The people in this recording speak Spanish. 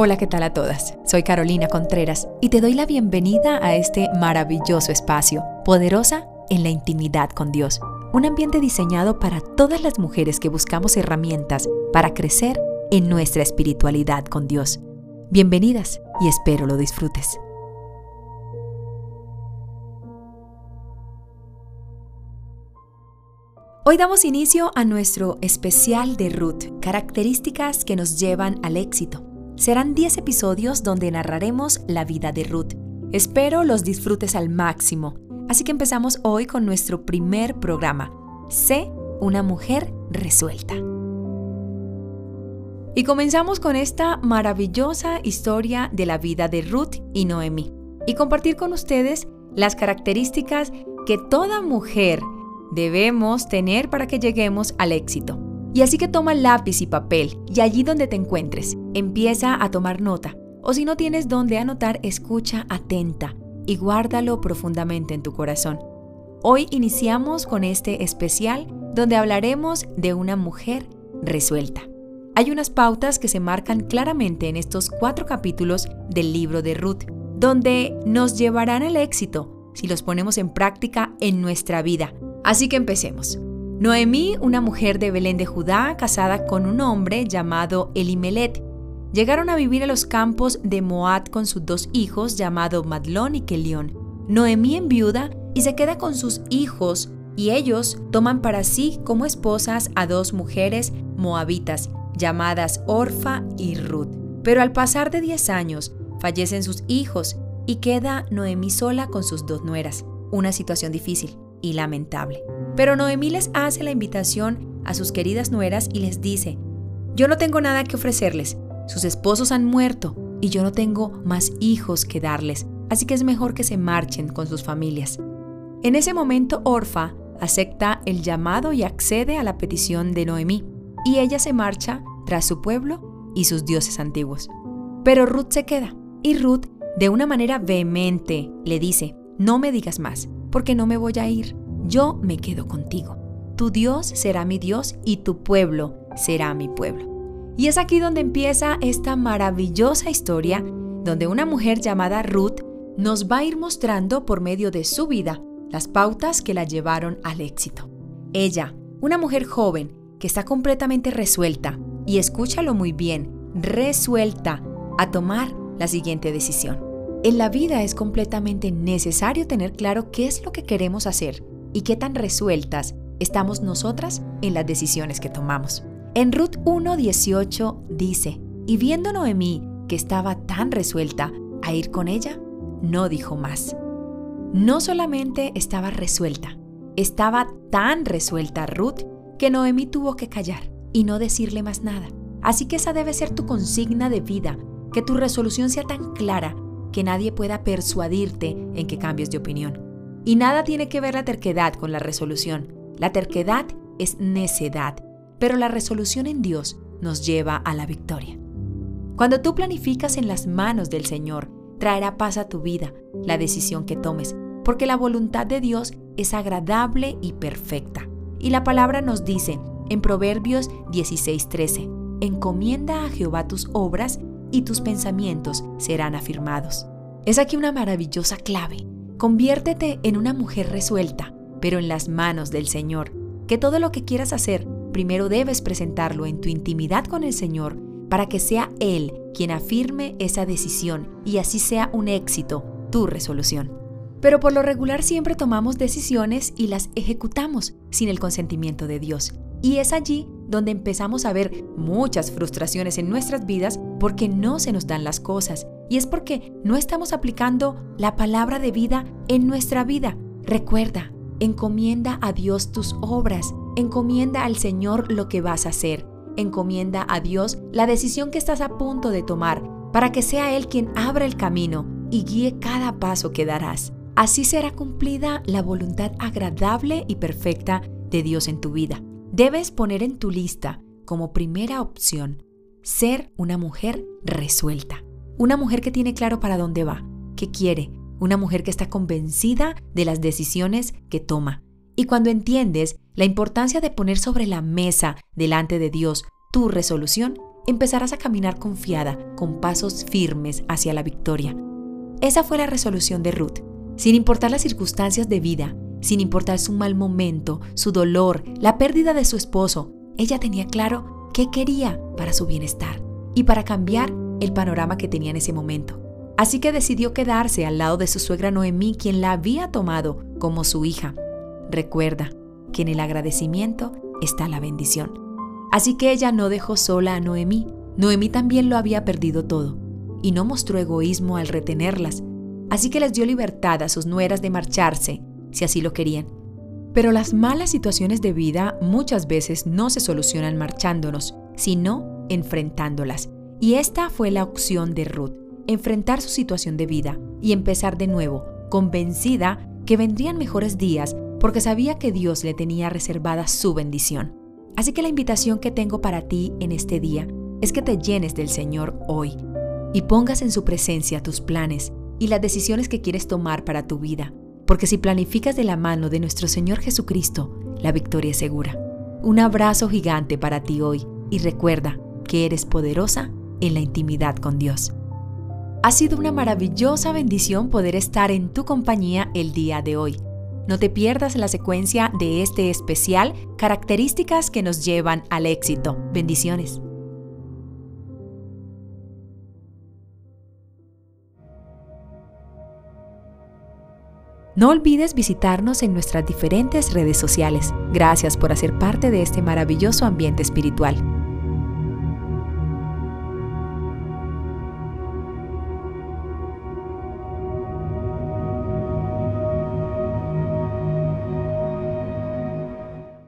Hola, ¿qué tal a todas? Soy Carolina Contreras y te doy la bienvenida a este maravilloso espacio, poderosa en la intimidad con Dios. Un ambiente diseñado para todas las mujeres que buscamos herramientas para crecer en nuestra espiritualidad con Dios. Bienvenidas y espero lo disfrutes. Hoy damos inicio a nuestro especial de Ruth, características que nos llevan al éxito. Serán 10 episodios donde narraremos la vida de Ruth. Espero los disfrutes al máximo. Así que empezamos hoy con nuestro primer programa. Sé una mujer resuelta. Y comenzamos con esta maravillosa historia de la vida de Ruth y Noemí. Y compartir con ustedes las características que toda mujer debemos tener para que lleguemos al éxito. Y así que toma lápiz y papel y allí donde te encuentres, empieza a tomar nota. O si no tienes donde anotar, escucha atenta y guárdalo profundamente en tu corazón. Hoy iniciamos con este especial donde hablaremos de una mujer resuelta. Hay unas pautas que se marcan claramente en estos cuatro capítulos del libro de Ruth, donde nos llevarán al éxito si los ponemos en práctica en nuestra vida. Así que empecemos. Noemí, una mujer de Belén de Judá, casada con un hombre llamado Elimelet, llegaron a vivir a los campos de Moab con sus dos hijos llamados Madlón y Kelión. Noemí enviuda y se queda con sus hijos y ellos toman para sí como esposas a dos mujeres moabitas llamadas Orfa y Ruth. Pero al pasar de 10 años fallecen sus hijos y queda Noemí sola con sus dos nueras. Una situación difícil y lamentable. Pero Noemí les hace la invitación a sus queridas nueras y les dice, yo no tengo nada que ofrecerles, sus esposos han muerto y yo no tengo más hijos que darles, así que es mejor que se marchen con sus familias. En ese momento Orfa acepta el llamado y accede a la petición de Noemí, y ella se marcha tras su pueblo y sus dioses antiguos. Pero Ruth se queda, y Ruth, de una manera vehemente, le dice, no me digas más, porque no me voy a ir, yo me quedo contigo. Tu Dios será mi Dios y tu pueblo será mi pueblo. Y es aquí donde empieza esta maravillosa historia, donde una mujer llamada Ruth nos va a ir mostrando por medio de su vida las pautas que la llevaron al éxito. Ella, una mujer joven que está completamente resuelta, y escúchalo muy bien, resuelta a tomar la siguiente decisión. En la vida es completamente necesario tener claro qué es lo que queremos hacer y qué tan resueltas estamos nosotras en las decisiones que tomamos. En Ruth 1.18 dice, y viendo Noemí que estaba tan resuelta a ir con ella, no dijo más. No solamente estaba resuelta, estaba tan resuelta Ruth que Noemí tuvo que callar y no decirle más nada. Así que esa debe ser tu consigna de vida, que tu resolución sea tan clara que nadie pueda persuadirte en que cambies de opinión. Y nada tiene que ver la terquedad con la resolución. La terquedad es necedad, pero la resolución en Dios nos lleva a la victoria. Cuando tú planificas en las manos del Señor, traerá paz a tu vida la decisión que tomes, porque la voluntad de Dios es agradable y perfecta. Y la palabra nos dice en Proverbios 16:13, encomienda a Jehová tus obras y tus pensamientos serán afirmados. Es aquí una maravillosa clave. Conviértete en una mujer resuelta, pero en las manos del Señor. Que todo lo que quieras hacer, primero debes presentarlo en tu intimidad con el Señor para que sea Él quien afirme esa decisión y así sea un éxito tu resolución. Pero por lo regular siempre tomamos decisiones y las ejecutamos sin el consentimiento de Dios. Y es allí donde empezamos a ver muchas frustraciones en nuestras vidas porque no se nos dan las cosas. Y es porque no estamos aplicando la palabra de vida en nuestra vida. Recuerda, encomienda a Dios tus obras, encomienda al Señor lo que vas a hacer, encomienda a Dios la decisión que estás a punto de tomar, para que sea Él quien abra el camino y guíe cada paso que darás. Así será cumplida la voluntad agradable y perfecta de Dios en tu vida. Debes poner en tu lista como primera opción ser una mujer resuelta, una mujer que tiene claro para dónde va, qué quiere, una mujer que está convencida de las decisiones que toma. Y cuando entiendes la importancia de poner sobre la mesa delante de Dios tu resolución, empezarás a caminar confiada, con pasos firmes hacia la victoria. Esa fue la resolución de Ruth. Sin importar las circunstancias de vida, sin importar su mal momento, su dolor, la pérdida de su esposo, ella tenía claro qué quería para su bienestar y para cambiar el panorama que tenía en ese momento. Así que decidió quedarse al lado de su suegra Noemí, quien la había tomado como su hija. Recuerda que en el agradecimiento está la bendición. Así que ella no dejó sola a Noemí. Noemí también lo había perdido todo y no mostró egoísmo al retenerlas. Así que les dio libertad a sus nueras de marcharse, si así lo querían. Pero las malas situaciones de vida muchas veces no se solucionan marchándonos, sino enfrentándolas. Y esta fue la opción de Ruth, enfrentar su situación de vida y empezar de nuevo, convencida que vendrían mejores días porque sabía que Dios le tenía reservada su bendición. Así que la invitación que tengo para ti en este día es que te llenes del Señor hoy y pongas en su presencia tus planes y las decisiones que quieres tomar para tu vida, porque si planificas de la mano de nuestro Señor Jesucristo, la victoria es segura. Un abrazo gigante para ti hoy y recuerda que eres poderosa en la intimidad con Dios. Ha sido una maravillosa bendición poder estar en tu compañía el día de hoy. No te pierdas la secuencia de este especial, características que nos llevan al éxito. Bendiciones. No olvides visitarnos en nuestras diferentes redes sociales. Gracias por hacer parte de este maravilloso ambiente espiritual.